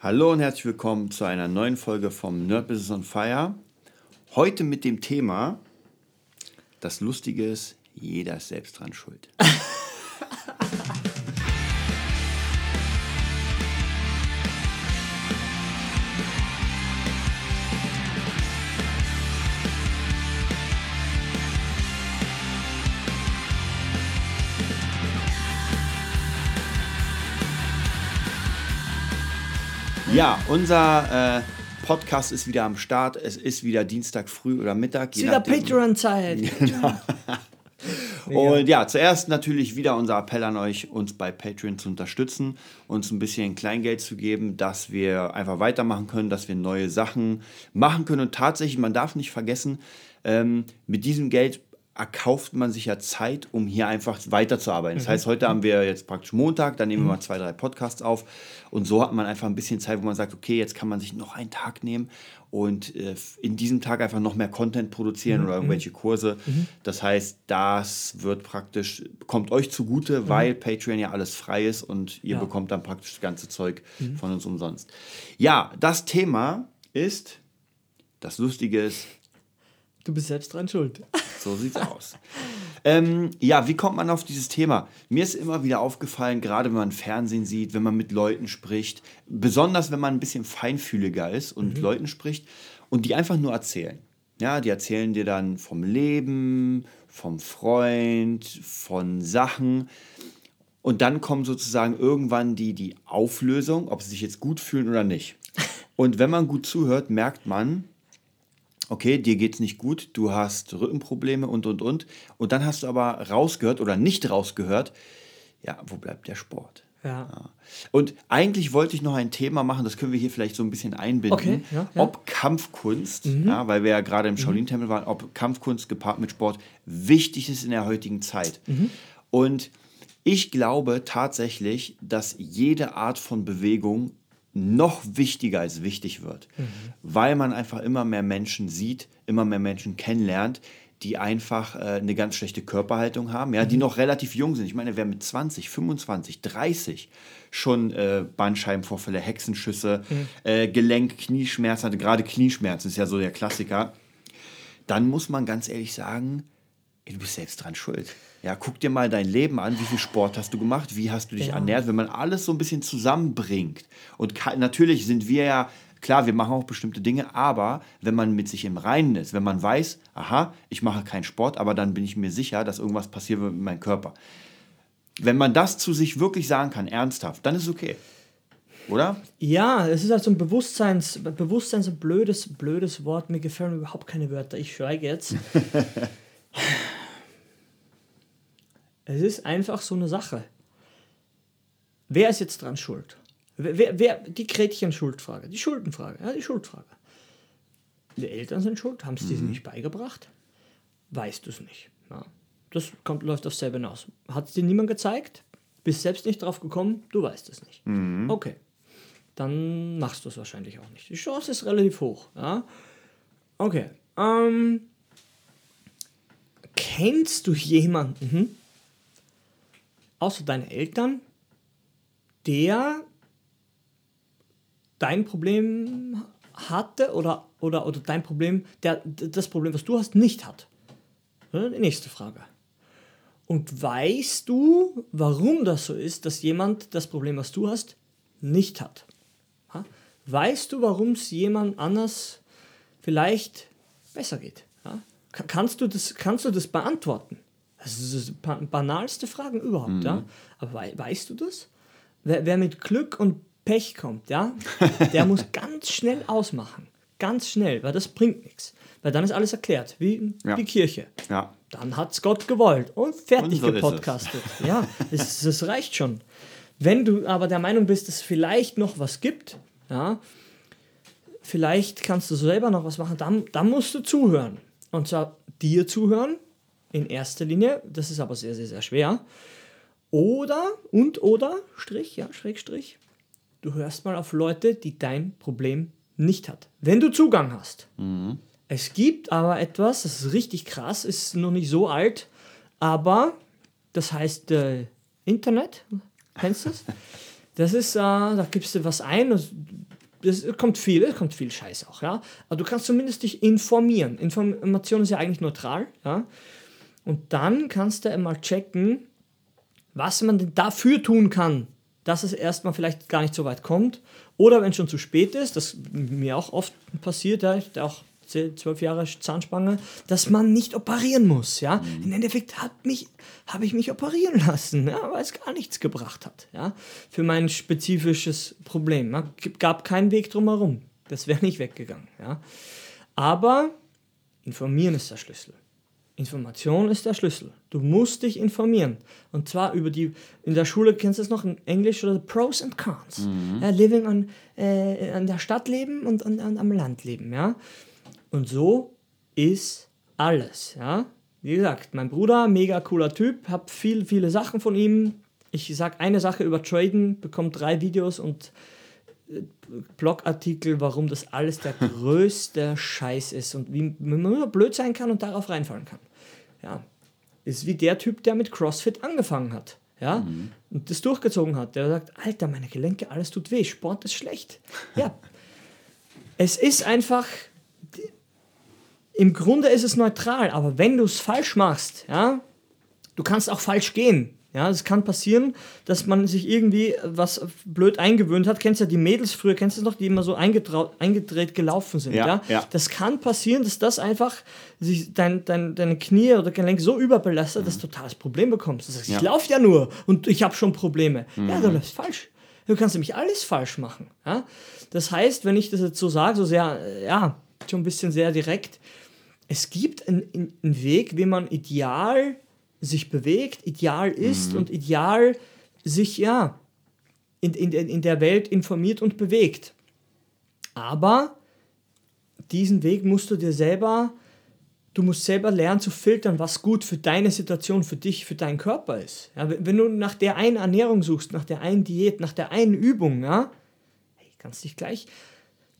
Hallo und herzlich willkommen zu einer neuen Folge vom Nerd Business on Fire. Heute mit dem Thema, das Lustige ist, jeder ist selbst dran schuld. Ja, unser äh, Podcast ist wieder am Start. Es ist wieder Dienstag früh oder Mittag. Es ist wieder Patreon-Zeit. Genau. Und ja, zuerst natürlich wieder unser Appell an euch, uns bei Patreon zu unterstützen, uns ein bisschen Kleingeld zu geben, dass wir einfach weitermachen können, dass wir neue Sachen machen können. Und tatsächlich, man darf nicht vergessen, ähm, mit diesem Geld erkauft man sich ja Zeit, um hier einfach weiterzuarbeiten. Das heißt, heute haben wir jetzt praktisch Montag, dann nehmen wir mal zwei, drei Podcasts auf und so hat man einfach ein bisschen Zeit, wo man sagt, okay, jetzt kann man sich noch einen Tag nehmen und äh, in diesem Tag einfach noch mehr Content produzieren oder irgendwelche Kurse. Das heißt, das wird praktisch, kommt euch zugute, weil Patreon ja alles frei ist und ihr Ja. bekommt dann praktisch das ganze Zeug von uns umsonst. Ja, das Thema ist, das Lustige ist, Du bist selbst dran schuld. so sieht's aus. Ähm, ja, wie kommt man auf dieses Thema? Mir ist immer wieder aufgefallen, gerade wenn man Fernsehen sieht, wenn man mit Leuten spricht, besonders wenn man ein bisschen feinfühliger ist und mit Leuten spricht und die einfach nur erzählen. Ja, die erzählen dir dann vom Leben, vom Freund, von Sachen. Und dann kommt sozusagen irgendwann die, die Auflösung, ob sie sich jetzt gut fühlen oder nicht. Und wenn man gut zuhört, merkt man, okay, dir geht's nicht gut, du hast Rückenprobleme und und und. Und dann hast du aber rausgehört oder nicht rausgehört, ja, wo bleibt der Sport? Ja. Und eigentlich wollte ich noch ein Thema machen, das können wir hier vielleicht so ein bisschen einbinden, Okay, ja, ja. ob Kampfkunst, ja, weil wir ja gerade im Shaolin-Tempel waren, ob Kampfkunst gepaart mit Sport wichtig ist in der heutigen Zeit. Und ich glaube tatsächlich, dass jede Art von Bewegung noch wichtiger als wichtig wird, weil man einfach immer mehr Menschen sieht, immer mehr Menschen kennenlernt, die einfach äh, eine ganz schlechte Körperhaltung haben, ja, die noch relativ jung sind. Ich meine, wer mit 20, 25, 30 schon äh, Bandscheibenvorfälle, Hexenschüsse, äh, Gelenk, Knieschmerzen hatte, gerade Knieschmerzen ist ja so der Klassiker, dann muss man ganz ehrlich sagen, ey, du bist selbst dran schuld. Ja, guck dir mal dein Leben an, wie viel Sport hast du gemacht, wie hast du dich Ja. ernährt, wenn man alles so ein bisschen zusammenbringt. Und natürlich sind wir ja, klar, wir machen auch bestimmte Dinge, aber wenn man mit sich im Reinen ist, wenn man weiß, aha, ich mache keinen Sport, aber dann bin ich mir sicher, dass irgendwas passiert mit meinem Körper. Wenn man das zu sich wirklich sagen kann, ernsthaft, dann ist es okay. Oder? Ja, es ist halt so ein Bewusstseins, Bewusstsein ist ein blödes, blödes Wort. Mir gefallen überhaupt keine Wörter. Ich schweige jetzt. es ist einfach so eine Sache. Wer ist jetzt dran schuld? Wer, wer, wer die Gretchen-Schuldfrage, die Schuldenfrage, ja, die Schuldfrage. Die Eltern sind schuld, haben es dir nicht beigebracht? Weißt du es nicht. Ja. Das kommt, läuft auf selber hinaus. Hat es dir niemand gezeigt? Bist selbst nicht drauf gekommen? Du weißt es nicht. Okay. Dann machst du es wahrscheinlich auch nicht. Die Chance ist relativ hoch. Ja? Okay. Ähm, kennst du jemanden, außer deine Eltern, der dein Problem hatte oder, oder, oder dein Problem, der das Problem, was du hast, nicht hat? Die nächste Frage. Und weißt du, warum das so ist, dass jemand das Problem, was du hast, nicht hat? Weißt du, warum es jemand anders vielleicht besser geht? Kannst, du das, kannst du das beantworten? Das ist die ba- banalste Fragen überhaupt, ja? Aber wei weißt du das? Wer, wer mit Glück und Pech kommt, ja, der muss ganz schnell ausmachen. Ganz schnell, weil das bringt nichts. Weil dann ist alles erklärt, wie Ja. die Kirche. Ja. Dann hat es Gott gewollt und fertig Und so ist es. gepodcastet. Ja, das, das reicht schon. Wenn du aber der Meinung bist, dass es vielleicht noch was gibt, ja, vielleicht kannst du selber noch was machen, dann, dann musst du zuhören. Und zwar dir zuhören, in erster Linie, das ist aber sehr, sehr, sehr schwer. Oder, und oder, Strich, ja, Schrägstrich, du hörst mal auf Leute, die dein Problem nicht hat. Wenn du Zugang hast. Es gibt aber etwas, das ist richtig krass, ist noch nicht so alt, aber das heißt äh, Internet. Kennst du das? Das ist, äh, da gibst du was ein, und das kommt viel, es kommt viel Scheiß auch, ja. Aber du kannst zumindest dich informieren. Information ist ja eigentlich neutral, ja. Und dann kannst du einmal checken, was man denn dafür tun kann, dass es erstmal vielleicht gar nicht so weit kommt. Oder wenn es schon zu spät ist, das mir auch oft passiert, ja, ich auch zwölf Jahre Zahnspange, dass man nicht operieren muss. Ja? Mhm. Im Endeffekt habe ich mich operieren lassen, ja, weil es gar nichts gebracht hat ja, für mein spezifisches Problem. Es ja? gab keinen Weg drumherum. Das wäre nicht weggegangen. Ja? Aber informieren ist der Schlüssel. Information ist der Schlüssel. Du musst dich informieren. Und zwar über die, in der Schule kennst du es noch in Englisch oder Pros and Cons. Mhm. Ja, living on, äh, an der Stadt leben und an, an, am Land leben. Ja? Und so ist alles. Ja? Wie gesagt, mein Bruder, mega cooler Typ, hab viel, viele Sachen von ihm. Ich sag eine Sache über Traden, bekomme drei Videos und äh, Blogartikel, warum das alles der größte Scheiß ist und wie man nur blöd sein kann und darauf reinfallen kann. Ja, ist wie der Typ, der mit CrossFit angefangen hat. Ja, mhm. und das durchgezogen hat. Der sagt, Alter, meine Gelenke, alles tut weh, Sport ist schlecht. Ja, es ist einfach, im Grunde ist es neutral, aber wenn du es falsch machst, ja, du kannst auch falsch gehen. Ja, es kann passieren, dass man sich irgendwie was blöd eingewöhnt hat. Kennst du ja die Mädels früher, kennst du noch, die immer so eingedreht gelaufen sind. Ja, ja? ja, Das kann passieren, dass das einfach sich dein, dein, deine Knie oder Gelenk so überbelastet, mhm. dass du totales Problem bekommst. Du sagst, ja. ich laufe ja nur und ich habe schon Probleme. Mhm. Ja, du läufst falsch. Du kannst nämlich alles falsch machen. Ja? Das heißt, wenn ich das jetzt so sage, so sehr, ja, schon ein bisschen sehr direkt, es gibt einen, einen Weg, wie man ideal sich bewegt, ideal ist mhm. und ideal sich ja in, in, in der Welt informiert und bewegt. Aber diesen Weg musst du dir selber, du musst selber lernen zu filtern, was gut für deine Situation, für dich, für deinen Körper ist. Ja, wenn du nach der einen Ernährung suchst, nach der einen Diät, nach der einen Übung, ja, hey, kannst dich gleich,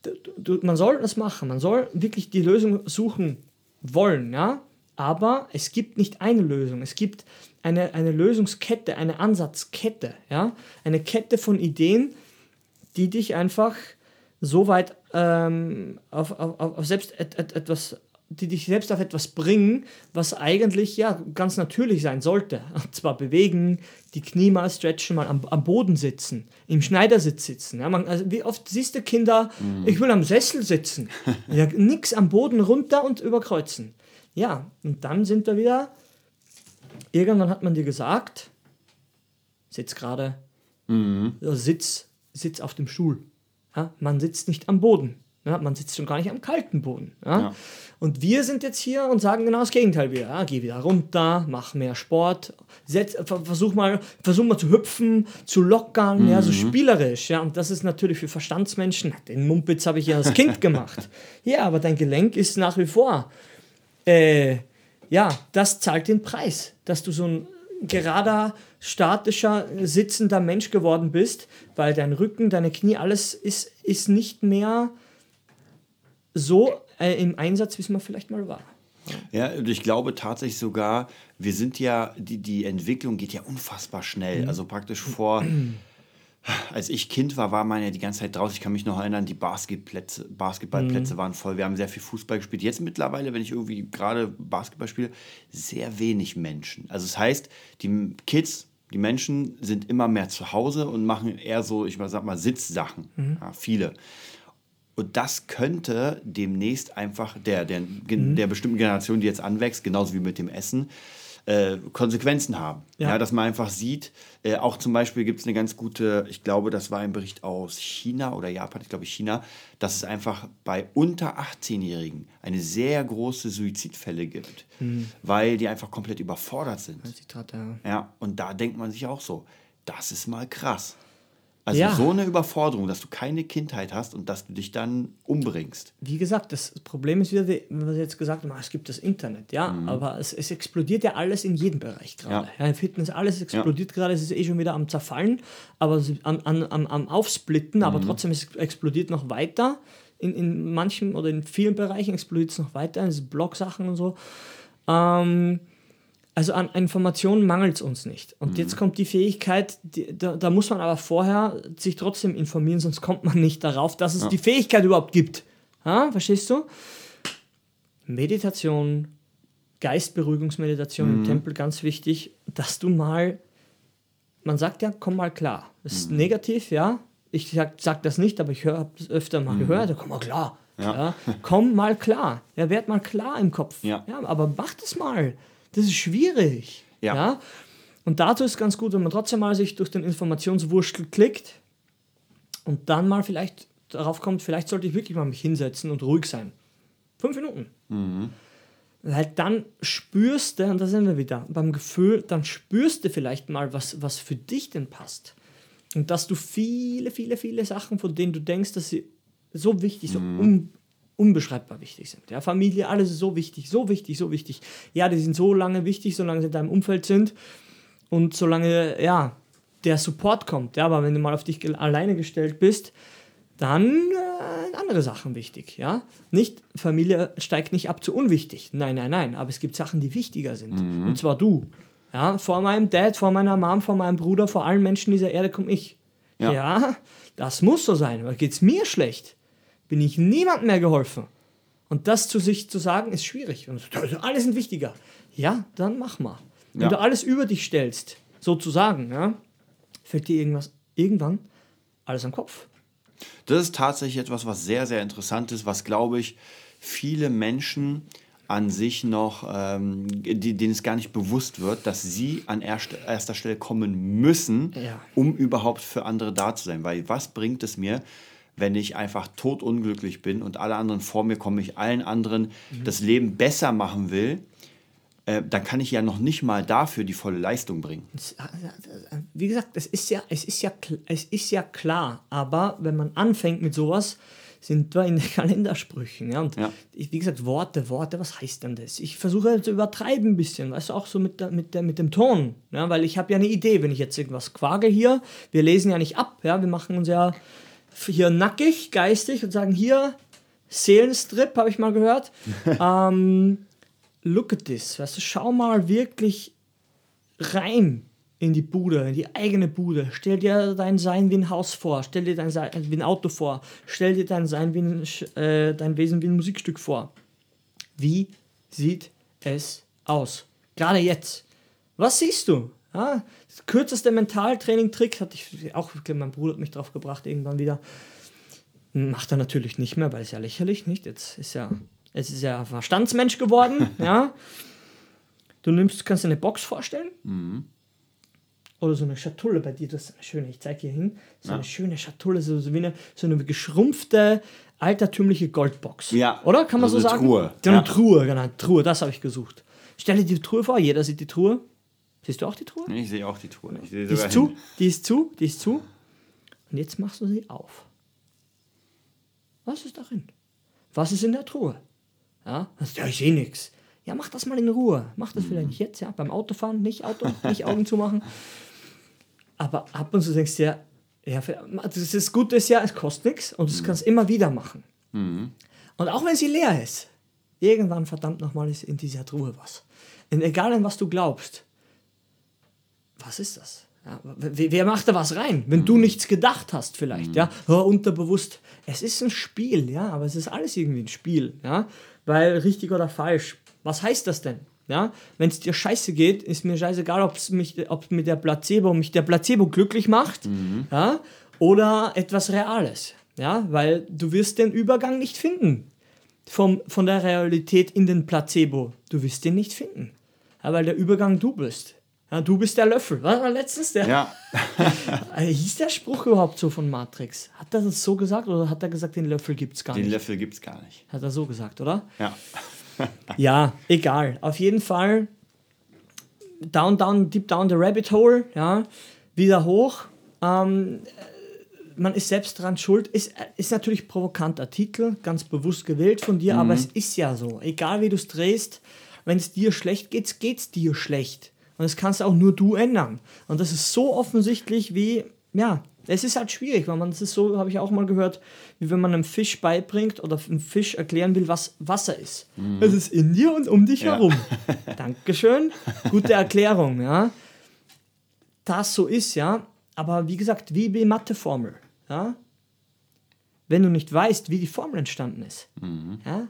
du, du, man soll das machen, man soll wirklich die Lösung suchen wollen, ja, aber es gibt nicht eine Lösung. Es gibt eine, eine Lösungskette, eine Ansatzkette, ja? eine Kette von Ideen, die dich einfach so weit ähm, auf, auf, auf selbst et, et, etwas, die dich selbst auf etwas bringen, was eigentlich ja ganz natürlich sein sollte. Und zwar bewegen, die Knie mal stretchen, mal am, am Boden sitzen, im Schneidersitz sitzen. Ja, man, also wie oft siehst du Kinder, mm. ich will am Sessel sitzen. ja, nix am Boden runter und überkreuzen. Ja, und dann sind wir wieder, irgendwann hat man dir gesagt, sitz gerade, mhm. sitz, sitz auf dem Stuhl. Ja, man sitzt nicht am Boden. Ja, man sitzt schon gar nicht am kalten Boden. Ja? ja? Und wir sind jetzt hier und sagen genau das Gegenteil wieder. Ja, geh wieder runter, mach mehr Sport, setz, versuch, mal, versuch mal zu hüpfen, zu lockern, mhm. ja, so mhm. spielerisch. Ja? Und das ist natürlich für Verstandsmenschen, den Mumpitz habe ich ja als Kind gemacht. Ja, aber dein Gelenk ist nach wie vor äh, ja, das zahlt den Preis, dass du so ein gerader, statischer, sitzender Mensch geworden bist, weil dein Rücken, deine Knie, alles ist, ist nicht mehr so äh, im Einsatz, wie es mal vielleicht mal war. Ja, und ich glaube tatsächlich sogar, wir sind ja, die, die Entwicklung geht ja unfassbar schnell. Mhm. Also praktisch vor als ich Kind war, war man ja die ganze Zeit draußen. Ich kann mich noch erinnern, die Basketplätze, Basketballplätze mhm. waren voll. Wir haben sehr viel Fußball gespielt. Jetzt mittlerweile, wenn ich irgendwie gerade Basketball spiele, sehr wenig Menschen. Also das heißt, die Kids, die Menschen sind immer mehr zu Hause und machen eher so, ich sag mal, Sitzsachen. Mhm. Ja, viele. Und das könnte demnächst einfach der, der, mhm. der bestimmten Generation, die jetzt anwächst, genauso wie mit dem Essen, äh, Konsequenzen haben. Ja. ja. dass man einfach sieht, äh, auch zum Beispiel gibt es eine ganz gute, ich glaube, das war ein Bericht aus China oder Japan, ich glaube China, dass es einfach bei unter 18-Jährigen eine sehr große Suizidfälle gibt, mhm. weil die einfach komplett überfordert sind. Zitat, ja. ja, und da denkt man sich auch so, das ist mal krass. Also ja. so eine Überforderung, dass du keine Kindheit hast und dass du dich dann umbringst. Wie gesagt, das Problem ist wieder, was wir jetzt gesagt haben, es gibt das Internet, ja, mhm. aber es, es, explodiert ja alles in jedem Bereich gerade. Ja. ja. Fitness, alles explodiert gerade, es ist eh schon wieder am Zerfallen, aber am, am, am Aufsplitten, mhm. aber trotzdem es explodiert noch weiter. In, in manchen oder in vielen Bereichen explodiert es noch weiter, in Blog-Sachen und so. Ähm, also an Informationen mangelt es uns nicht. Und mhm. jetzt kommt die Fähigkeit, die, da, da, muss man aber vorher sich trotzdem informieren, sonst kommt man nicht darauf, dass es ja. die Fähigkeit überhaupt gibt. Ha? Verstehst du? Meditation, Geistberuhigungsmeditation mhm. im Tempel, ganz wichtig, dass du mal, man sagt ja, komm mal klar. Das ist mhm. negativ, ja. Ich sag, sag das nicht, aber ich habe es öfter mal mhm. gehört, komm mal klar. Ja. ja. Komm mal klar. Ja, werd mal klar im Kopf. Ja. ja aber mach das mal. Das ist schwierig. Ja. ja? Und dazu ist ganz gut, wenn man trotzdem mal sich durch den Informationswurstel klickt und dann mal vielleicht darauf kommt, vielleicht sollte ich wirklich mal mich hinsetzen und ruhig sein. Fünf Minuten. Mhm. Weil dann spürst du, und da sind wir wieder beim Gefühl, dann spürst du vielleicht mal, was, was für dich denn passt. Und dass du viele, viele, viele Sachen, von denen du denkst, dass sie so wichtig, so mhm. Un, unbeschreibbar wichtig sind. Ja, Familie, alles ist so wichtig, so wichtig, so wichtig. Ja, die sind so lange wichtig, solange sie in deinem Umfeld sind und solange, ja, der Support kommt. Ja, aber wenn du mal auf dich alleine gestellt bist, dann äh, andere Sachen wichtig, ja. Nicht, Familie steigt nicht ab zu unwichtig. Nein, nein, nein. Aber es gibt Sachen, die wichtiger sind. Mhm. Und zwar du. Ja, vor meinem Dad, vor meiner Mom, vor meinem Bruder, vor allen Menschen dieser Erde komme ich. Ja. ja, das muss so sein, weil geht es mir schlecht, bin ich niemandem mehr geholfen. Und das zu sich zu sagen, ist schwierig. Und alle sind wichtiger. Ja, dann mach mal. Wenn ja. du alles über dich stellst, sozusagen, ja, fällt dir irgendwas irgendwann alles am Kopf. Das ist tatsächlich etwas, was sehr, sehr interessant ist, was, glaube ich, viele Menschen an sich noch, ähm, die, denen es gar nicht bewusst wird, dass sie an erster, erster Stelle kommen müssen, ja. um überhaupt für andere da zu sein. Weil was bringt es mir, wenn ich einfach totunglücklich bin und alle anderen vor mir kommen, ich allen anderen mhm. das Leben besser machen will, äh, dann kann ich ja noch nicht mal dafür die volle Leistung bringen. Wie gesagt, es ist ja, es ist ja, es ist ja klar, aber wenn man anfängt mit sowas, sind wir in den Kalendersprüchen. Ja? Und ja. Ich, wie gesagt, Worte, Worte, was heißt denn das? Ich versuche zu übertreiben ein bisschen, weißt du, auch so mit, der, mit, der, mit dem Ton. Ja? Weil ich habe ja eine Idee, wenn ich jetzt irgendwas quage hier, wir lesen ja nicht ab, ja? wir machen uns ja hier nackig, geistig und sagen hier, Seelenstrip, habe ich mal gehört. ähm, look at this, weißt du, schau mal wirklich rein in die Bude, in die eigene Bude. Stell dir dein Sein wie ein Haus vor, stell dir dein Sein wie ein Auto vor, stell dir dein Sein wie ein, äh, dein Wesen wie ein Musikstück vor. Wie sieht es aus? Gerade jetzt. Was siehst du? Ja, kürzeste Mentaltraining-Trick hatte ich auch, mein Bruder hat mich drauf gebracht irgendwann wieder. Macht er natürlich nicht mehr, weil es ja lächerlich, nicht? Jetzt ist ja es ist ja Verstandsmensch geworden, ja. Du nimmst, kannst dir eine Box vorstellen. Mhm. Oder so eine Schatulle bei dir, das ist eine schöne, ich zeige hier hin, so ja. eine schöne Schatulle, so, so, wie eine, so eine geschrumpfte, altertümliche Goldbox. Ja. Oder? Kann man also so sagen? Truhe. Eine ja. Truhe, genau, Truhe, das habe ich gesucht. Stell dir die Truhe vor, jeder sieht die Truhe. Siehst du auch die Truhe? Ich sehe auch die Truhe. die ist zu, die ist zu, die ist zu. Und jetzt machst du sie auf. Was ist darin? Was ist in der Truhe? Ja, ja ich sehe nichts. Ja, mach das mal in Ruhe. Mach das vielleicht nicht jetzt, ja. Beim Autofahren nicht Auto, nicht Augen zumachen. Aber ab und zu denkst du ja, ja, das ist das Gute ist ja, es kostet nichts und du kannst immer wieder machen. Mhm. Und auch wenn sie leer ist, irgendwann verdammt nochmal ist in dieser Truhe was. Und egal in was du glaubst, was ist das? Ja, wer macht da was rein? Wenn du mhm. nichts gedacht hast, vielleicht, mhm. ja, unterbewusst. Es ist ein Spiel, ja, aber es ist alles irgendwie ein Spiel, ja weil richtig oder falsch. Was heißt das denn? Ja, wenn es dir scheiße geht, ist mir scheißegal, ob es mich, ob mit der Placebo mich der Placebo glücklich macht, mhm. ja, oder etwas Reales, ja, weil du wirst den Übergang nicht finden vom, von der Realität in den Placebo. Du wirst den nicht finden, ja, weil der Übergang du bist. Ja, du bist der Löffel. Was war letztens der? Ja. Äh, hieß der Spruch überhaupt so von Matrix? Hat er das so gesagt oder hat er gesagt, den Löffel gibt es gar den nicht? Den Löffel gibt es gar nicht. Hat er so gesagt, oder? Ja. ja, egal. Auf jeden Fall down, down, deep down the rabbit hole, ja, wieder hoch. Ähm, man ist selbst dran schuld. Ist, ist natürlich provokanter Titel, ganz bewusst gewählt von dir, mhm. aber es ist ja so. Egal wie du es drehst, wenn es dir schlecht geht, geht es dir schlecht. Und das kannst auch nur du ändern. Und das ist so offensichtlich wie, ja, Es ist halt schwierig, weil man das ist so, habe ich auch mal gehört, wie wenn man einem Fisch beibringt oder einem Fisch erklären will, was Wasser ist. Mhm. Es ist in dir und um dich ja. herum. Dankeschön. Gute Erklärung, ja. Das so ist, ja. Aber wie gesagt, wie die Matheformel, ja. Wenn du nicht weißt, wie die Formel entstanden ist, mhm. ja,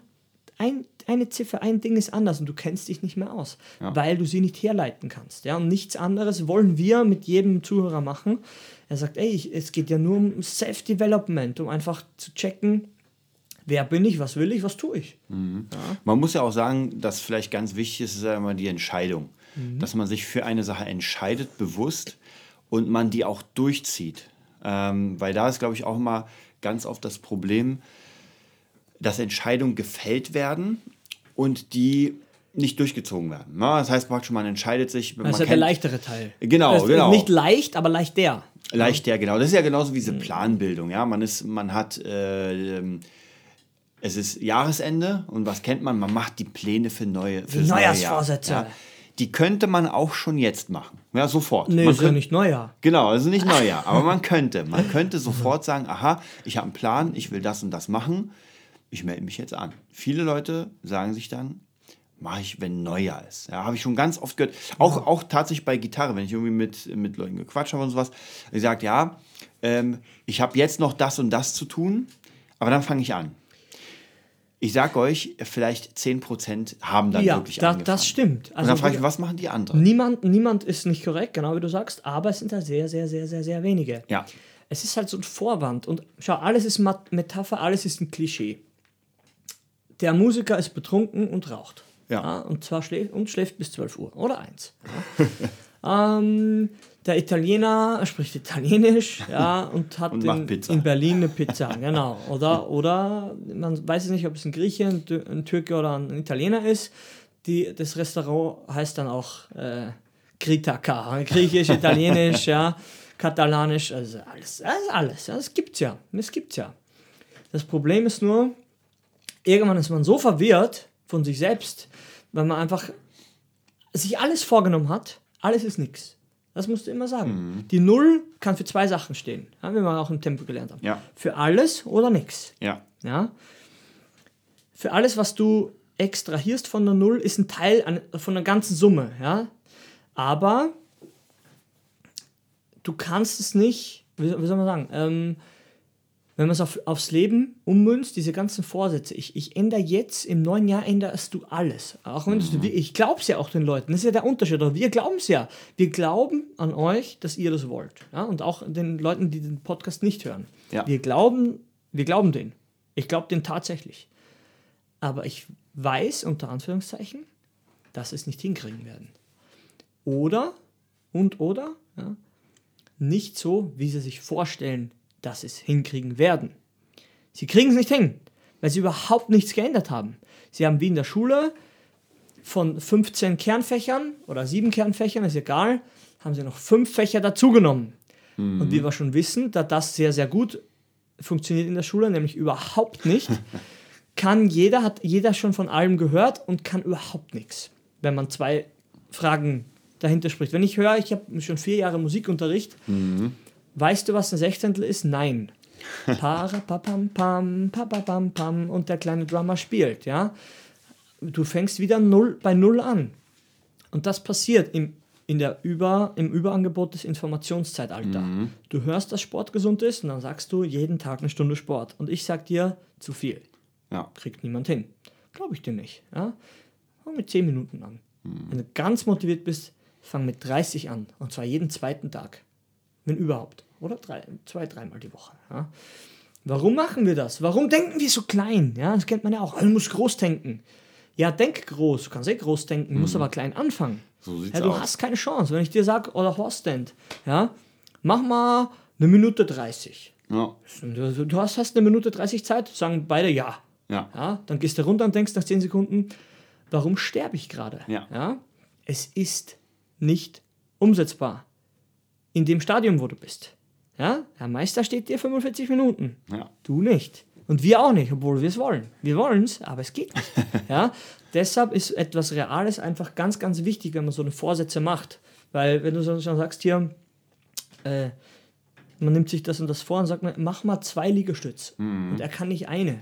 ein, eine Ziffer, ein Ding ist anders und du kennst dich nicht mehr aus, ja. weil du sie nicht herleiten kannst. Ja? Und nichts anderes wollen wir mit jedem Zuhörer machen. Er sagt, ey, ich, es geht ja nur um Self-Development, um einfach zu checken, wer bin ich, was will ich, was tue ich. Mhm. Ja? Man muss ja auch sagen, dass vielleicht ganz wichtig ist, ist ja immer die Entscheidung. Mhm. Dass man sich für eine Sache entscheidet, bewusst, und man die auch durchzieht. Ähm, weil da ist, glaube ich, auch immer ganz oft das Problem, dass Entscheidungen gefällt werden und die nicht durchgezogen werden. Na, das heißt praktisch, man entscheidet sich. Das ist ja der leichtere Teil. Genau, also genau. Nicht leicht, aber leicht der. Leicht der, genau. Das ist ja genauso wie diese mhm. Planbildung. Ja, man ist, man hat, äh, es ist Jahresende und was kennt man? Man macht die Pläne für neue, für Neujahrsvorsätze. Neue ja. Die könnte man auch schon jetzt machen. Ja, sofort. Nee, man ist ja nicht Neujahr. Genau, also nicht Neujahr. aber man könnte. Man könnte sofort sagen, aha, ich habe einen Plan, ich will das und das machen ich melde mich jetzt an. Viele Leute sagen sich dann, mache ich, wenn Neujahr ist. Ja, habe ich schon ganz oft gehört. Auch, ja. auch tatsächlich bei Gitarre, wenn ich irgendwie mit, mit Leuten gequatscht habe und sowas. Die sagt, ja, ähm, ich habe jetzt noch das und das zu tun, aber dann fange ich an. Ich sage euch, vielleicht 10% haben dann ja, wirklich da, angefangen. das stimmt. Also und dann frage ich mich, was machen die anderen? Niemand, niemand ist nicht korrekt, genau wie du sagst, aber es sind da sehr, sehr, sehr, sehr, sehr wenige. Ja. Es ist halt so ein Vorwand. Und schau, alles ist Metapher, alles ist ein Klischee der Musiker ist betrunken und raucht. Ja. ja und zwar schläft und schläft bis 12 Uhr oder 1. Ja. ähm, der Italiener spricht Italienisch, ja, und hat und in, in, Berlin eine Pizza, genau. Oder, oder man weiß nicht, ob es ein Grieche, ein, ein Türke oder ein Italiener ist. Die, das Restaurant heißt dann auch äh, Kritaka, griechisch, italienisch, ja, katalanisch, also alles, alles, alles, das gibt's ja, das gibt's ja. Das Problem ist nur, irgendwann ist man so verwirrt von sich selbst, weil man einfach sich alles vorgenommen hat, alles ist nichts. Das musst du immer sagen. Mhm. Die Null kann für zwei Sachen stehen, ja, wie wir auch im Tempo gelernt haben. Ja. Für alles oder nichts. Ja. Ja. Für alles, was du extrahierst von der Null, ist ein Teil an, von der ganzen Summe. Ja. Aber du kannst es nicht, wie, wie soll man sagen, ähm, wenn man es auf, aufs Leben ummünzt, diese ganzen Vorsätze, ich, ich ändere jetzt, im neuen Jahr änderst du alles. Auch wenn mhm. du, ich glaube es ja auch den Leuten, das ist ja der Unterschied, aber wir glauben es ja. Wir glauben an euch, dass ihr das wollt. Ja? Und auch den Leuten, die den Podcast nicht hören. Ja. Wir glauben, wir glauben den. Ich glaube den tatsächlich. Aber ich weiß, unter Anführungszeichen, dass sie es nicht hinkriegen werden. Oder, und oder, ja, nicht so, wie sie sich vorstellen, dass sie es hinkriegen werden. Sie kriegen es nicht hin, weil sie überhaupt nichts geändert haben. Sie haben wie in der Schule von 15 Kernfächern oder 7 Kernfächern, ist egal, haben sie noch 5 Fächer dazugenommen. Mhm. Und wie wir schon wissen, da das sehr, sehr gut funktioniert in der Schule, nämlich überhaupt nicht, kann jeder, hat jeder schon von allem gehört und kann überhaupt nichts, wenn man zwei Fragen dahinter spricht. Wenn ich höre, ich habe schon vier Jahre Musikunterricht, mhm. Weißt du, was ein Sechzehntel ist? Nein. Parapapam, pam, papapam, pam und der kleine Drummer spielt, ja. Du fängst wieder null, bei Null an. Und das passiert im, in der Über, im Überangebot des Informationszeitalters. Mhm. Du hörst, dass Sport gesund ist und dann sagst du jeden Tag eine Stunde Sport. Und ich sag dir, zu viel. Ja. Kriegt niemand hin. Glaube ich dir nicht. Ja? Fang mit 10 Minuten an. Mhm. Wenn du ganz motiviert bist, fang mit 30 an. Und zwar jeden zweiten Tag. Wenn überhaupt. Oder drei, zwei, dreimal die Woche. Ja. Warum machen wir das? Warum denken wir so klein? Ja, das kennt man ja auch. Man muss groß denken. Ja, denk groß. Du kannst eh groß denken, mhm. musst aber klein anfangen. So ja, du aus. hast keine Chance. Wenn ich dir sage, oder Horst denkt, ja, mach mal eine Minute 30. Ja. Du, du hast, hast eine Minute 30 Zeit, sagen beide ja. Ja. ja. Dann gehst du runter und denkst nach 10 Sekunden, warum sterbe ich gerade? Ja. ja. Es ist nicht umsetzbar. In dem Stadium, wo du bist. Ja, Herr Meister steht dir 45 Minuten. Ja. Du nicht. Und wir auch nicht, obwohl wir es wollen. Wir wollen es, aber es geht nicht. ja? Deshalb ist etwas Reales einfach ganz, ganz wichtig, wenn man so eine Vorsätze macht. Weil wenn du so sagst hier, äh, man nimmt sich das und das vor und sagt, mach mal zwei Liegestütz. Mhm. Und er kann nicht eine.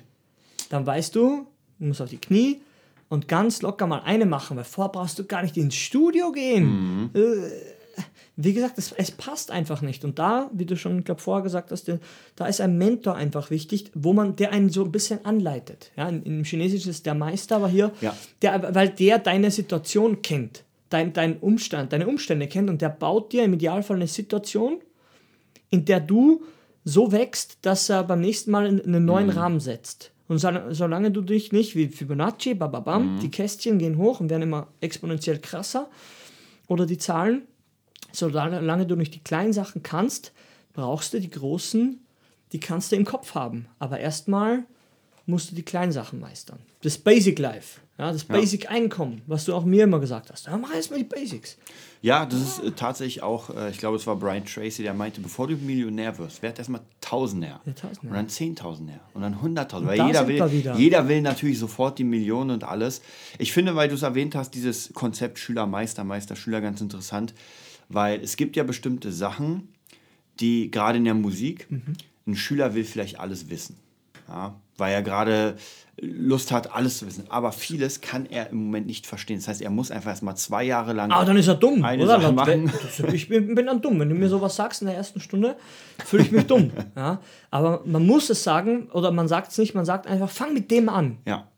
Dann weißt du, du musst auf die Knie und ganz locker mal eine machen, weil vorher brauchst du gar nicht ins Studio gehen. Mhm. Äh, wie gesagt, es, es passt einfach nicht. Und da, wie du schon, glaube vorher gesagt hast, da ist ein Mentor einfach wichtig, wo man, der einen so ein bisschen anleitet. Ja, in, Im Chinesischen ist der Meister, aber hier, Ja. der, weil der deine Situation kennt, dein, dein Umstand, deine Umstände kennt und der baut dir im Idealfall eine Situation, in der du so wächst, dass er beim nächsten Mal in- einen neuen Rahmen setzt. Und so, solange du dich nicht wie Fibonacci, bababam, die Kästchen gehen hoch und werden immer exponentiell krasser, oder die Zahlen, solange du nicht die kleinen Sachen kannst, brauchst du die großen, die kannst du im Kopf haben. Aber erstmal musst du die kleinen Sachen meistern. Das Basic Life, ja, das Basic Einkommen, was du auch mir immer gesagt hast. Ja, mach erstmal die Basics. Ja, das ist äh, tatsächlich auch, äh, ich glaube, es war Brian Tracy, der meinte, bevor du Millionär wirst, werd erstmal Tausendär. Ja. Und dann Zehntausendär. Und dann Hunderttausend. Weil jeder will, jeder will natürlich sofort die Millionen und alles. Ich finde, weil du es erwähnt hast, dieses Konzept Schüler, Meister, Meister, Schüler ganz interessant. Weil es gibt ja bestimmte Sachen, die gerade in der Musik, Mhm. ein Schüler will vielleicht alles wissen. Ja, weil er gerade Lust hat, alles zu wissen. Aber vieles kann er im Moment nicht verstehen. Das heißt, er muss einfach erst mal zwei Jahre lang Aber dann ist er dumm, Eine oder? Machen. Ich bin, bin dann dumm. Wenn du mir sowas sagst in der ersten Stunde, fühle ich mich dumm. Ja? Aber man muss es sagen, oder man sagt es nicht, man sagt einfach, fang mit dem an. Ja,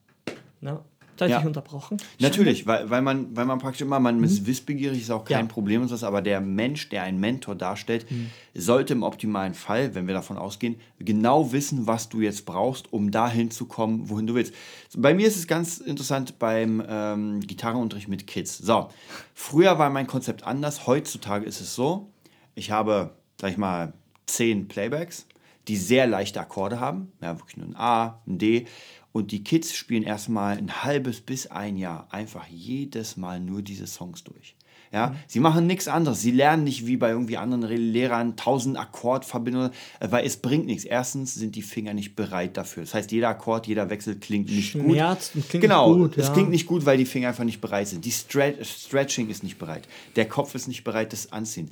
Ja? Da ich Ja. dich unterbrochen. natürlich, weil, weil, man, weil man praktisch immer, man Mhm. ist wissbegierig, ist auch kein Ja. Problem und so, aber der Mensch, der einen Mentor darstellt, Mhm. sollte im optimalen Fall, wenn wir davon ausgehen, genau wissen, was du jetzt brauchst, um dahin zu kommen, wohin du willst. Bei mir ist es ganz interessant beim ähm, Gitarrenunterricht mit Kids. So, früher war mein Konzept anders, heutzutage ist es so, ich habe, sag ich mal, zehn Playbacks, die sehr leichte Akkorde haben, ja, wirklich nur ein A, ein D. Und die Kids spielen erstmal ein halbes bis ein Jahr einfach jedes Mal nur diese Songs durch. Ja, sie machen nichts anderes. Sie lernen nicht wie bei irgendwie anderen Re- Lehrern tausend Akkordverbindungen, weil es bringt nichts. Erstens sind die Finger nicht bereit dafür. Das heißt, jeder Akkord, jeder Wechsel klingt nicht gut. Schmerzt und klingt genau, gut, es ja. klingt nicht gut, weil die Finger einfach nicht bereit sind. Die Stre Stretching ist nicht bereit. Der Kopf ist nicht bereit, das anziehen.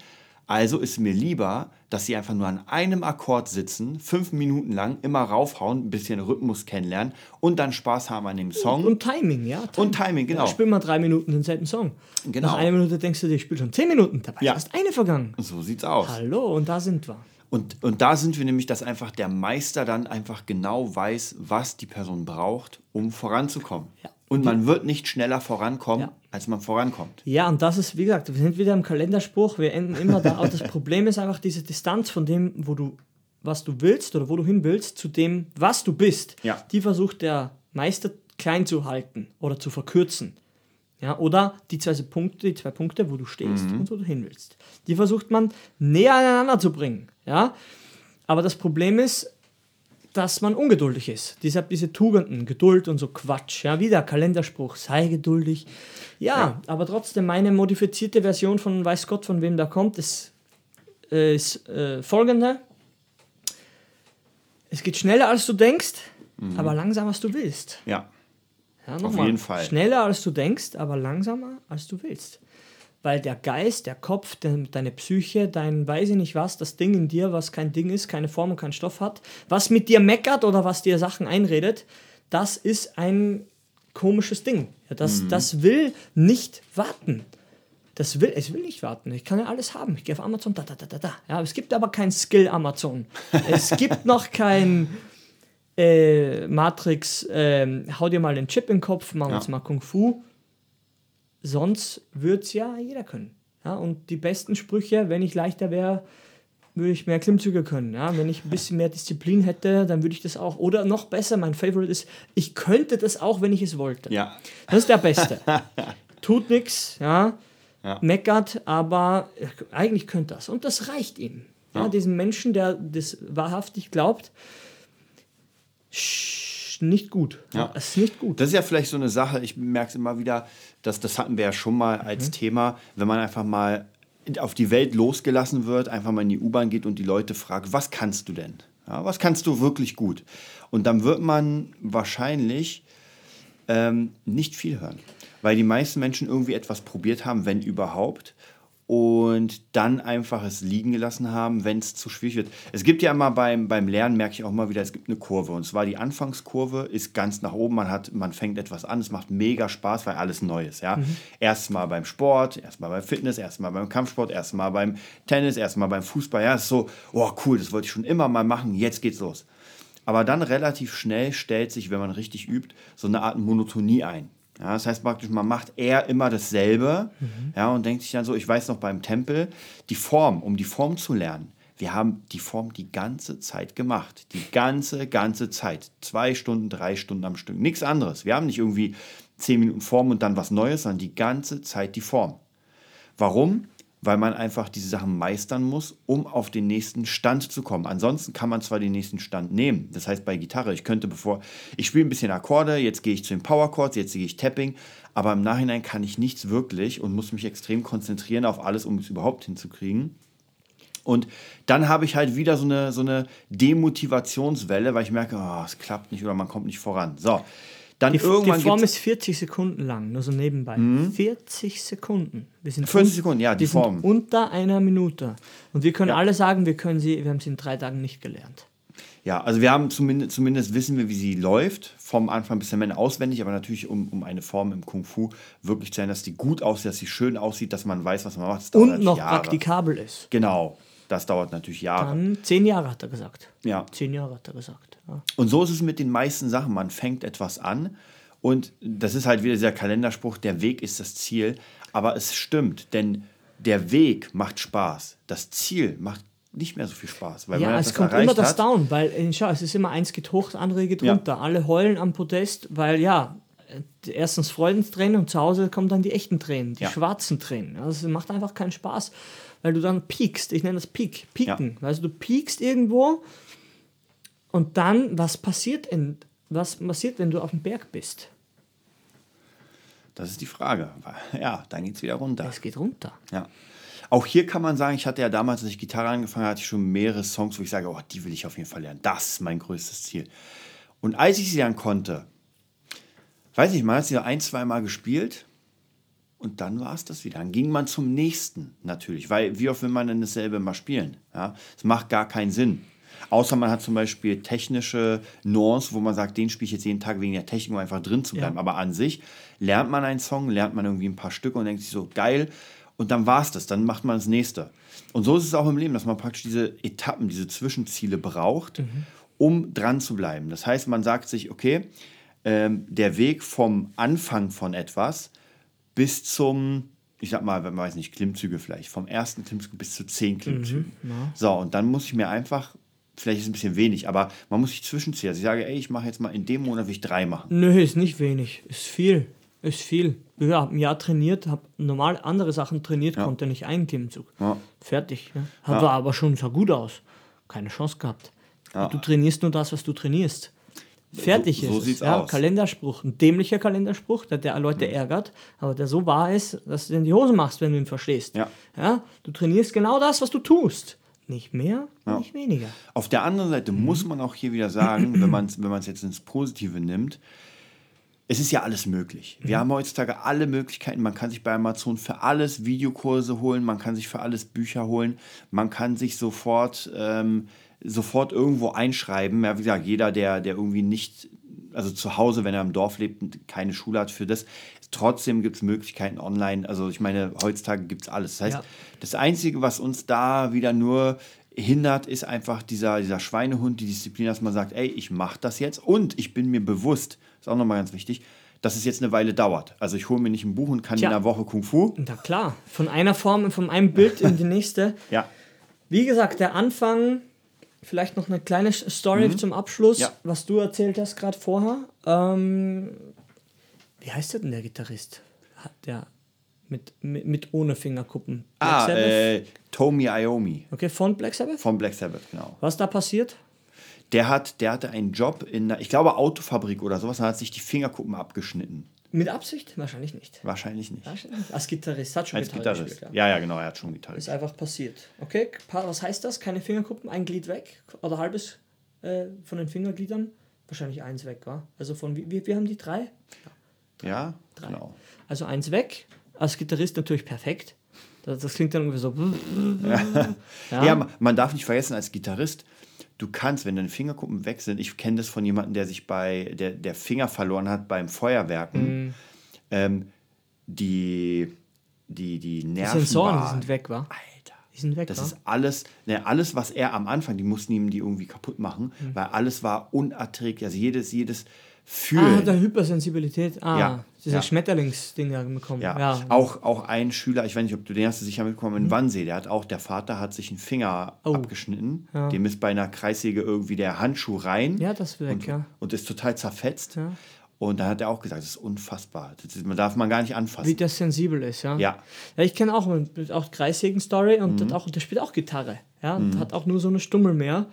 Also ist mir lieber, dass sie einfach nur an einem Akkord sitzen, fünf Minuten lang, immer raufhauen, ein bisschen Rhythmus kennenlernen und dann Spaß haben an dem Song. Und Timing, ja. Und Timing, genau. Ja, spiel mal drei Minuten denselben Song. Genau. Nach einer Minute denkst du dir, ich spiele schon zehn Minuten. Dabei Ja. ist erst eine vergangen. so sieht's aus. Hallo, und da sind wir. Und, und da sind wir nämlich, dass einfach der Meister dann einfach genau weiß, was die Person braucht, um voranzukommen. Ja. Und man wird nicht schneller vorankommen, Ja. als man vorankommt. Ja, und das ist, wie gesagt, wir sind wieder im Kalenderspruch, wir enden immer da. Aber das Problem ist einfach diese Distanz von dem, wo du, was du willst oder wo du hin willst, zu dem, was du bist. Ja. Die versucht der Meister klein zu halten oder zu verkürzen. Ja, oder die zwei Punkte, die zwei Punkte, wo du stehst und wo du hin willst. Die versucht man näher aneinander zu bringen. Ja? Aber das Problem ist, dass man ungeduldig ist. Deshalb diese Tugenden, Geduld und so Quatsch. Ja, wieder Kalenderspruch, sei geduldig. Ja, aber trotzdem, meine modifizierte Version von weiß Gott, von wem da kommt, ist, äh, ist äh, folgende. Es geht schneller, als du denkst, aber langsamer, als du willst. Ja. Ja, Auf jeden Fall. Schneller, als du denkst, aber langsamer, als du willst. Weil der Geist, der Kopf, de- deine Psyche, dein weiß ich nicht was, das Ding in dir, was kein Ding ist, keine Form und keinen Stoff hat, was mit dir meckert oder was dir Sachen einredet, das ist ein komisches Ding. Ja, das, Mhm. das will nicht warten. Das will, es will nicht warten. Ich kann ja alles haben. Ich gehe auf Amazon, da, da, da, da, da. Ja, es gibt aber kein Skill Amazon. Es gibt noch kein äh, Matrix, ähm, hau dir mal den Chip in den Kopf, mach Ja. uns mal Kung Fu. Sonst würde es ja jeder können. Ja, und die besten Sprüche, wenn ich leichter wäre, würde ich mehr Klimmzüge können. Ja, wenn ich ein bisschen mehr Disziplin hätte, dann würde ich das auch. Oder noch besser, mein Favorite ist, ich könnte das auch, wenn ich es wollte. Ja. Das ist der Beste. Tut nichts, ja, Ja. meckert, aber eigentlich könnte das. Und das reicht ihm. Ja, Ja. Diesem Menschen, der das wahrhaftig glaubt, nicht gut. Ja. Es ist nicht gut. Das ist ja vielleicht so eine Sache, ich merke es immer wieder, dass das hatten wir ja schon mal als Thema, wenn man einfach mal auf die Welt losgelassen wird, einfach mal in die U-Bahn geht und die Leute fragt, was kannst du denn? Ja, was kannst du wirklich gut? Und dann wird man wahrscheinlich ähm, nicht viel hören, weil die meisten Menschen irgendwie etwas probiert haben, wenn überhaupt. Und dann einfach es liegen gelassen haben, wenn es zu schwierig wird. Es gibt ja immer beim, beim Lernen, merke ich auch mal wieder, es gibt eine Kurve. Und zwar die Anfangskurve ist ganz nach oben. Man, hat, man fängt etwas an, es macht mega Spaß, weil alles neu ist. Ja? Mhm. Erstmal beim Sport, erstmal beim Fitness, erstmal beim Kampfsport, erstmal beim Tennis, erstmal beim Fußball. Ja, ist so, oh cool, das wollte ich schon immer mal machen, jetzt geht's los. Aber dann relativ schnell stellt sich, wenn man richtig übt, so eine Art Monotonie ein. Ja, das heißt praktisch, man macht eher immer dasselbe mhm. ja, und denkt sich dann so, ich weiß noch beim Tempel, die Form, um die Form zu lernen. Wir haben die Form die ganze Zeit gemacht. Die ganze, ganze Zeit. Zwei Stunden, drei Stunden am Stück. Nichts anderes. Wir haben nicht irgendwie zehn Minuten Form und dann was Neues, sondern die ganze Zeit die Form. Warum? Weil man einfach diese Sachen meistern muss, um auf den nächsten Stand zu kommen. Ansonsten kann man zwar den nächsten Stand nehmen. Das heißt bei Gitarre, ich könnte bevor ich spiele ein bisschen Akkorde, jetzt gehe ich zu den Power Chords, jetzt gehe ich Tapping, aber im Nachhinein kann ich nichts wirklich und muss mich extrem konzentrieren auf alles, um es überhaupt hinzukriegen. Und dann habe ich halt wieder so eine, so eine Demotivationswelle, weil ich merke, oh, es klappt nicht oder man kommt nicht voran. So, dann die, irgendwann die Form ist 40 Sekunden lang, nur so nebenbei. Mhm. 40 Sekunden. Wir sind 40 Sekunden, ja, die Form. unter einer Minute. Und wir können ja. alle sagen, wir, können sie, wir haben sie in drei Tagen nicht gelernt. Ja, also wir haben zumindest, zumindest wissen wir, wie sie läuft, vom Anfang bis zum Ende auswendig, aber natürlich, um, um eine Form im Kung Fu wirklich zu sein, dass die gut aussieht, dass sie schön aussieht, dass man weiß, was man macht. Und noch Jahre. praktikabel ist. Genau, das dauert natürlich Jahre. Dann zehn Jahre hat er gesagt. Ja. Zehn Jahre hat er gesagt. Ja. Und so ist es mit den meisten Sachen. Man fängt etwas an und das ist halt wieder dieser Kalenderspruch, der Weg ist das Ziel. Aber es stimmt, denn der Weg macht Spaß. Das Ziel macht nicht mehr so viel Spaß. Weil ja, es kommt immer das hat. Down, weil äh, schau, es ist immer eins geht hoch, das andere geht runter. Ja. Alle heulen am Podest, weil ja, äh, erstens Freudentränen und zu Hause kommen dann die echten Tränen, die ja. schwarzen Tränen. Also es macht einfach keinen Spaß weil du dann piekst. Ich nenne das Peak, pieken. Ja. Also du piekst irgendwo und dann, was passiert, in, was passiert, wenn du auf dem Berg bist? Das ist die Frage. Ja, dann geht es wieder runter. Es geht runter. Ja. Auch hier kann man sagen, ich hatte ja damals, als ich Gitarre angefangen habe, hatte ich schon mehrere Songs, wo ich sage, oh, die will ich auf jeden Fall lernen. Das ist mein größtes Ziel. Und als ich sie dann konnte, weiß ich, man hat sie ein, zwei Mal gespielt und dann war es das wieder. Dann ging man zum nächsten natürlich, weil wie oft will man denn dasselbe mal spielen? Ja, es macht gar keinen Sinn. Außer man hat zum Beispiel technische Nuancen, wo man sagt, den spiele ich jetzt jeden Tag wegen der Technik, um einfach drin zu bleiben. Ja. Aber an sich lernt man einen Song, lernt man irgendwie ein paar Stücke und denkt sich so, geil. Und dann war es das, dann macht man das nächste. Und so ist es auch im Leben, dass man praktisch diese Etappen, diese Zwischenziele braucht, mhm. um dran zu bleiben. Das heißt, man sagt sich, okay, ähm, der Weg vom Anfang von etwas bis zum, ich sag mal, wenn man weiß nicht, Klimmzüge vielleicht, vom ersten Klimmzug bis zu zehn Klimmzügen. Mhm, ja. So, und dann muss ich mir einfach, vielleicht ist es ein bisschen wenig, aber man muss sich zwischenziehen. Also ich sage, ey, ich mache jetzt mal in dem Monat will ich drei machen. Nö, ist nicht wenig, ist viel. Ist viel. Ich habe ein Jahr trainiert, habe normal andere Sachen trainiert, ja. konnte nicht einen Klimmzug. Ja. Fertig. Ja. Hat ja. aber schon sah gut aus. Keine Chance gehabt. Du trainierst nur das, was du trainierst. Fertig so, so ist sieht's es. Ja, aus. Kalenderspruch. Ein dämlicher Kalenderspruch, der, der Leute mhm. ärgert, aber der so wahr ist, dass du in die Hose machst, wenn du ihn verstehst. Ja. Ja, du trainierst genau das, was du tust. Nicht mehr, ja. nicht weniger. Auf der anderen Seite mhm. muss man auch hier wieder sagen, wenn man es wenn jetzt ins Positive nimmt, es ist ja alles möglich. Wir mhm. haben heutzutage alle Möglichkeiten. Man kann sich bei Amazon für alles Videokurse holen, man kann sich für alles Bücher holen, man kann sich sofort ähm, sofort irgendwo einschreiben. Ja, wie gesagt, jeder, der, der irgendwie nicht, also zu Hause, wenn er im Dorf lebt, keine Schule hat für das. Trotzdem gibt es Möglichkeiten online. Also ich meine, heutzutage gibt es alles. Das heißt, ja. das Einzige, was uns da wieder nur hindert, ist einfach dieser, dieser Schweinehund, die Disziplin, dass man sagt, ey, ich mache das jetzt und ich bin mir bewusst, ist auch nochmal ganz wichtig, dass es jetzt eine Weile dauert. Also ich hole mir nicht ein Buch und kann Tja. in einer Woche Kung Fu. Na klar, von einer Form, von einem Bild in die nächste. ja. Wie gesagt, der Anfang Vielleicht noch eine kleine Story mhm. zum Abschluss, ja. was du erzählt hast gerade vorher. Ähm, wie heißt der denn der Gitarrist? Der mit, mit, mit ohne Fingerkuppen. Black ah, äh, Tomi Iommi. Okay, von Black Sabbath? Von Black Sabbath, genau. Was da passiert? Der, hat, der hatte einen Job in einer, ich glaube, Autofabrik oder sowas, und hat sich die Fingerkuppen abgeschnitten. Mit Absicht? Wahrscheinlich nicht. Wahrscheinlich nicht. Wahrscheinlich. Als Gitarrist hat schon Als Gitarre Gitarrist. Gespielt, ja. ja. ja, genau, er hat schon Gitarre. Ist einfach passiert. Okay, was heißt das? Keine Fingerkuppen, ein Glied weg oder halbes äh, von den Fingergliedern? Wahrscheinlich eins weg, war. Also von wie, wir haben die drei? Ja, ja drei. genau. Also eins weg. Als Gitarrist natürlich perfekt. Das, das klingt dann irgendwie so. Ja. ja, man darf nicht vergessen, als Gitarrist, du kannst, wenn deine Fingerkuppen weg sind, ich kenne das von jemandem, der sich bei, der, der Finger verloren hat beim Feuerwerken, ähm, die, die, die Die Nerven. Sensoren, die sind weg, wa? Alter. Die sind weg, Das wa? ist alles, ne, alles, was er am Anfang, die mussten ihm die irgendwie kaputt machen, Mhm. weil alles war unerträglich. Also jedes, jedes Ah, Fühlen. der Hypersensibilität. Ah, Ja, dieser ja. Schmetterlingsding da bekommen. Ja, Ja, Auch, auch ein Schüler, ich weiß nicht, ob du den hast du sicher mitbekommen, in Wannsee, der hat auch, der Vater hat sich einen Finger Mhm. Oh. abgeschnitten. Ja. Dem ist bei einer Kreissäge irgendwie der Handschuh rein Ja, das weg, und, ja. und ist total zerfetzt. Ja. Und dann hat er auch gesagt, das ist unfassbar. Das man darf man gar nicht anfassen. Wie das sensibel ist, ja. Ja. Ja, ich kenne auch, auch Kreissägen-Story und Mhm. auch, der spielt auch Gitarre. Ja, und hat auch nur so eine Stummel mehr.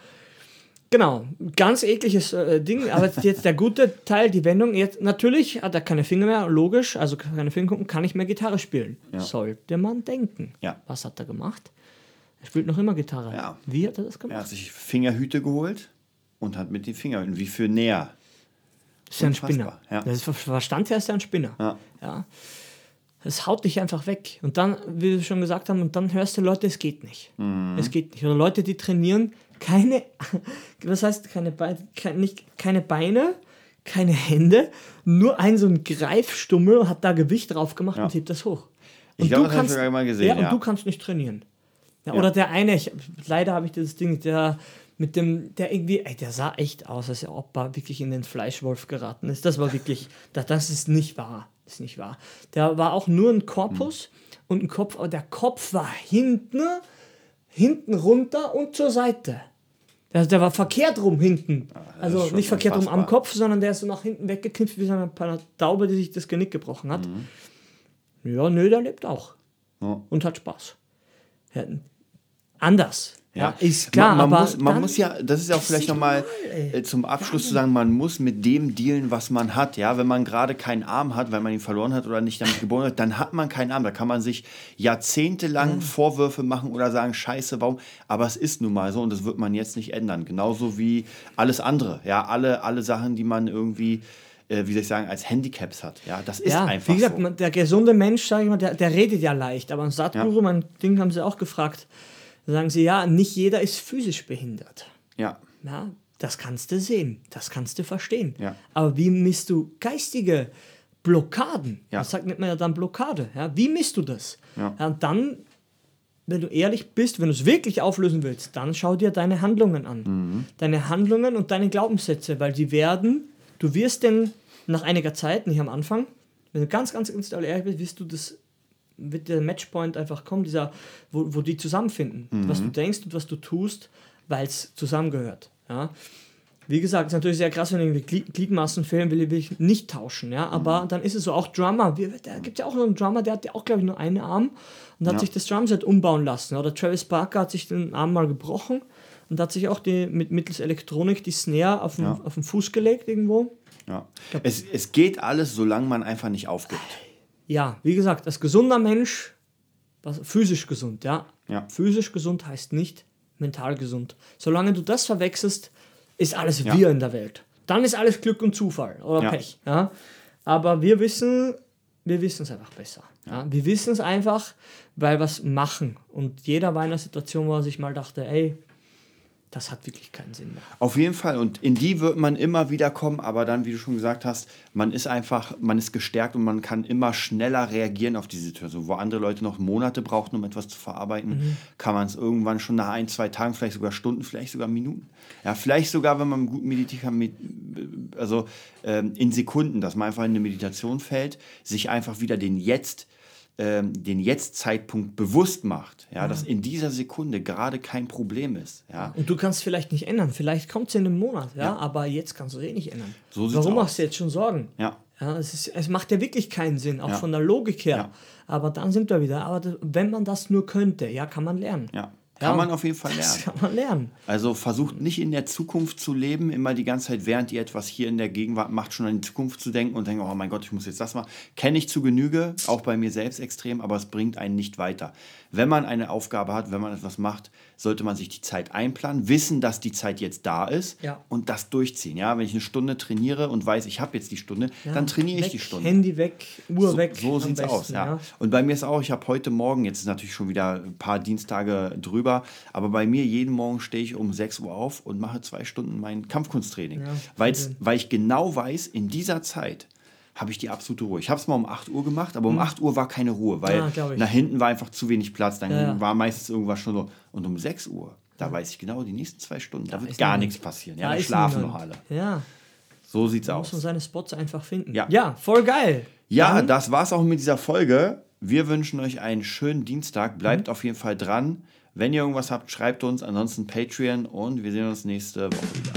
Genau, ganz ekliges äh, Ding, aber jetzt der gute Teil, die Wendung, jetzt natürlich hat er keine Finger mehr, logisch, also keine Fingerkuppen, kann nicht mehr Gitarre spielen. Sollte man denken. Ja. Was hat er gemacht? Er spielt noch immer Gitarre. Ja. Wie hat er das Er gemacht? hat sich Fingerhüte geholt und hat mit den Fingern, wie für näher. ist ja ein Spinner. ja. Das ist, Verstand her ist er ein Spinner. Ja. Ja. Es haut dich einfach weg. Und dann, wie wir schon gesagt haben, und dann hörst du Leute, es geht nicht. Mhm. Es geht nicht. Oder Leute, die trainieren, keine, was heißt keine, Beine, keine, nicht, keine Beine, keine Hände, nur ein so ein Greifstummel hat da Gewicht drauf gemacht und hebt das hoch. Ich Und glaub, du das ich sogar mal gesehen, Ja, und ja. du kannst nicht trainieren. Ja, Oder der eine, ich, leider habe ich dieses Ding, der mit dem, der irgendwie, ey, der sah echt aus, als ob er wirklich in den Fleischwolf geraten ist. Das war wirklich, das, das ist nicht wahr. Das ist nicht wahr. Der war auch nur ein Korpus und ein Kopf, aber der Kopf war hinten, hinten runter und zur Seite. Der, der war verkehrt rum hinten. ist also nicht verkehrt rum am unfassbar. Kopf, sondern der ist so nach hinten weggeknüpft wie so eine Taube, die sich das Genick gebrochen hat. Ja, nö, der lebt auch. Ja. Und hat Spaß. Ja, anders. Ja, Ja, ist klar, man, man, aber muss, man muss ja, das ist ja auch vielleicht nochmal äh, zum Abschluss zu sagen, man muss mit dem dealen, was man hat. Ja, wenn man gerade keinen Arm hat, weil man ihn verloren hat oder nicht damit geboren hat, dann hat man keinen Arm. Da kann man sich jahrzehntelang Vorwürfe machen oder sagen, Scheiße, warum? Aber es ist nun mal so und das wird man jetzt nicht ändern. Genauso wie alles andere. Ja, alle, alle Sachen, die man irgendwie, äh, wie soll ich sagen, als Handicaps hat. Ja, das ist ja, einfach wie gesagt, so. man, der gesunde Mensch, sage ich mal, der, der redet ja leicht. Aber ein Satguru, mein Ding haben sie auch gefragt, sagen sie, ja, nicht jeder ist physisch behindert. ja, Ja, das kannst du sehen, das kannst du verstehen. Ja. Aber wie misst du geistige Blockaden? Ja. Das sagt nennt man ja dann Blockade. Ja, wie misst du das? Ja. und dann, wenn du ehrlich bist, wenn du es wirklich auflösen willst, dann schau dir deine Handlungen an. Mhm. Deine Handlungen und deine Glaubenssätze, weil die werden, du wirst denn nach einiger Zeit, nicht am Anfang, wenn du ganz, ganz, ganz ehrlich bist, wirst du das wird der Matchpoint einfach kommen, dieser, wo, wo die zusammenfinden. Was du denkst und was du tust, weil es zusammengehört. Ja? Wie gesagt, ist natürlich sehr krass, wenn irgendwie Glied Gliedmaßen fehlen, will, ich nicht tauschen. Ja? Aber dann ist es so, auch Drummer. Da gibt ja auch noch einen Drummer, der hat ja auch, glaube ich, nur einen Arm und hat Ja. sich das Drumset umbauen lassen. Oder Travis Barker hat sich den Arm mal gebrochen und hat sich auch die, mit, mittels Elektronik die Snare auf den, Ja. auf den Fuß gelegt irgendwo. ja. Es, es geht alles, solange man einfach nicht aufgibt. Ja, wie gesagt, als gesunder Mensch, was, physisch gesund, ja. Ja. Physisch gesund heißt nicht mental gesund. Solange du das verwechselst, ist alles Ja. wir in der Welt. Dann ist alles Glück und Zufall oder Ja. Pech. Ja? Aber wir wissen, wir wissen es einfach besser. Ja? Wir wissen es einfach, weil wir es machen. Und jeder war in einer Situation, wo er sich mal dachte, ey, das hat wirklich keinen Sinn mehr. Auf jeden Fall. Und in die wird man immer wieder kommen, aber dann, wie du schon gesagt hast, man ist einfach, man ist gestärkt und man kann immer schneller reagieren auf die Situation. Wo andere Leute noch Monate brauchen, um etwas zu verarbeiten, kann man es irgendwann schon nach ein, zwei Tagen, vielleicht sogar Stunden, vielleicht sogar Minuten. Ja, vielleicht sogar, wenn man gut meditiert also ähm, in Sekunden, dass man einfach in eine Meditation fällt, sich einfach wieder den Jetzt ähm, den Jetzt-Zeitpunkt bewusst macht, ja, dass in dieser Sekunde gerade kein Problem ist. Ja. Und du kannst vielleicht nicht ändern. Vielleicht kommt es in einem Monat, ja, Ja. aber jetzt kannst du es eh nicht ändern. So Warum aus. machst du jetzt schon Sorgen? Ja. Ja, es, ist, es macht ja wirklich keinen Sinn, auch Ja. von der Logik her. Ja. Aber dann sind wir wieder. Aber wenn man das nur könnte, ja, kann man lernen. Ja. Kann Ja, man auf jeden Fall lernen. Das kann man lernen. Also versucht nicht in der Zukunft zu leben, immer die ganze Zeit, während ihr etwas hier in der Gegenwart macht, schon an die Zukunft zu denken und denken, oh mein Gott, ich muss jetzt das machen. Kenne ich zu Genüge, auch bei mir selbst extrem, aber es bringt einen nicht weiter. Wenn man eine Aufgabe hat, wenn man etwas macht, sollte man sich die Zeit einplanen, wissen, dass die Zeit jetzt da ist Ja. und das durchziehen. Ja, wenn ich eine Stunde trainiere und weiß, ich habe jetzt die Stunde, dann trainiere ich weg, die Stunde. Handy weg, Uhr So, weg. so am sieht's besten, aus, ja. Und bei mir ist auch, ich habe heute Morgen, jetzt ist natürlich schon wieder ein paar Dienstage drüber, aber bei mir jeden Morgen stehe ich um 6 Uhr auf und mache zwei Stunden mein Kampfkunsttraining. Ja, weil ich genau weiß, in dieser Zeit habe ich die absolute Ruhe. Ich habe es mal um 8 Uhr gemacht, aber um 8 Uhr war keine Ruhe, weil Ja, nach hinten war einfach zu wenig Platz. Dann Ja, war meistens irgendwas schon so. Und um 6 Uhr, da weiß ich genau, die nächsten zwei Stunden, da wird ist gar nichts passieren. Ja, Da da schlafen noch alle. Ja, So sieht's muss aus. man seine Spots einfach finden. Ja. ja voll geil. Ja, Dann- das war's auch mit dieser Folge. Wir wünschen euch einen schönen Dienstag. Bleibt Mhm. auf jeden Fall dran. Wenn ihr irgendwas habt, schreibt uns. Ansonsten Patreon und wir sehen uns nächste Woche wieder.